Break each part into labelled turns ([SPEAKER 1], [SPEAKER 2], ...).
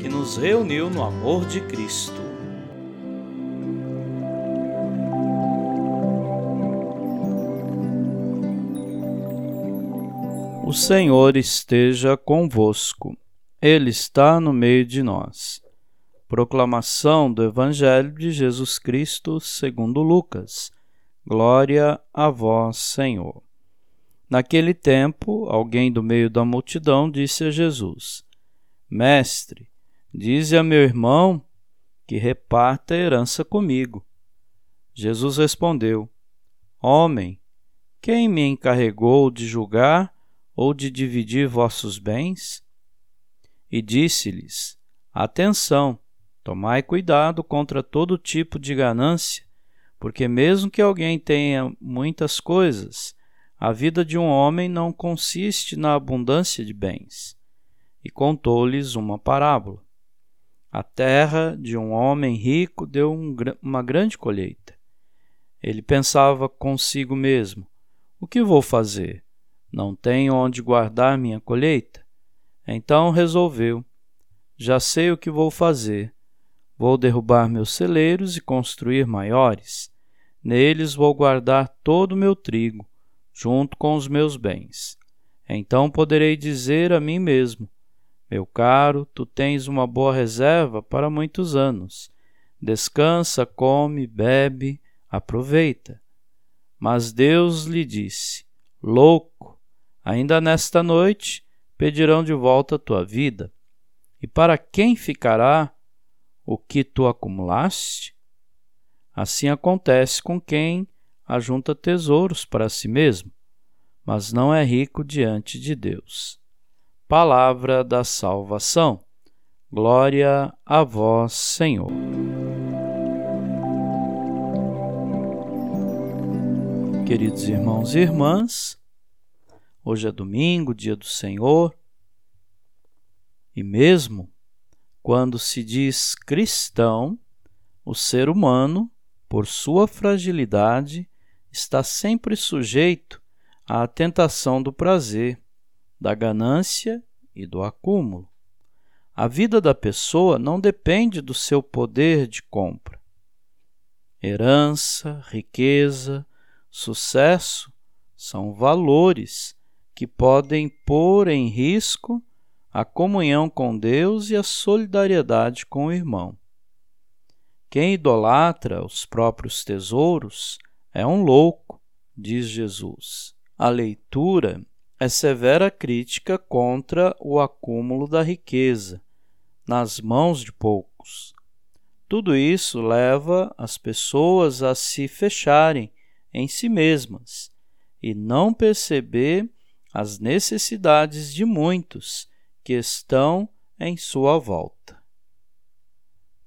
[SPEAKER 1] que nos reuniu no amor de Cristo. O Senhor esteja convosco, Ele está no meio de nós. Proclamação do Evangelho de Jesus Cristo segundo Lucas. Glória a vós, Senhor. Naquele tempo, alguém do meio da multidão disse a Jesus: Mestre, Dize a meu irmão que reparta a herança comigo. Jesus respondeu: Homem, quem me encarregou de julgar ou de dividir vossos bens? E disse-lhes: Atenção, tomai cuidado contra todo tipo de ganância, porque mesmo que alguém tenha muitas coisas, a vida de um homem não consiste na abundância de bens. E contou-lhes uma parábola. A terra de um homem rico deu um, uma grande colheita. Ele pensava consigo mesmo: O que vou fazer? Não tenho onde guardar minha colheita? Então resolveu: Já sei o que vou fazer. Vou derrubar meus celeiros e construir maiores. Neles vou guardar todo o meu trigo, junto com os meus bens. Então poderei dizer a mim mesmo: meu caro, tu tens uma boa reserva para muitos anos. Descansa, come, bebe, aproveita. Mas Deus lhe disse: Louco, ainda nesta noite pedirão de volta a tua vida. E para quem ficará o que tu acumulaste? Assim acontece com quem ajunta tesouros para si mesmo, mas não é rico diante de Deus. Palavra da salvação. Glória a vós, Senhor. Queridos irmãos e irmãs, hoje é domingo, dia do Senhor, e mesmo quando se diz cristão, o ser humano, por sua fragilidade, está sempre sujeito à tentação do prazer da ganância e do acúmulo. A vida da pessoa não depende do seu poder de compra. Herança, riqueza, sucesso são valores que podem pôr em risco a comunhão com Deus e a solidariedade com o irmão. Quem idolatra os próprios tesouros é um louco, diz Jesus. A leitura é severa crítica contra o acúmulo da riqueza nas mãos de poucos. Tudo isso leva as pessoas a se fecharem em si mesmas e não perceber as necessidades de muitos que estão em sua volta.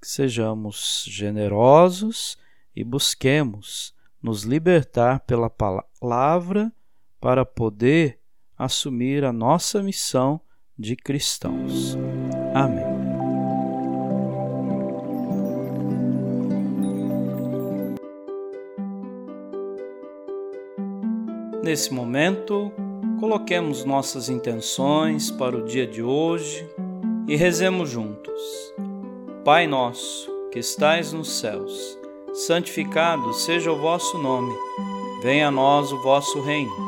[SPEAKER 1] Sejamos generosos e busquemos nos libertar pela palavra para poder assumir a nossa missão de cristãos. Amém. Nesse momento, coloquemos nossas intenções para o dia de hoje e rezemos juntos. Pai nosso, que estais nos céus, santificado seja o vosso nome. Venha a nós o vosso reino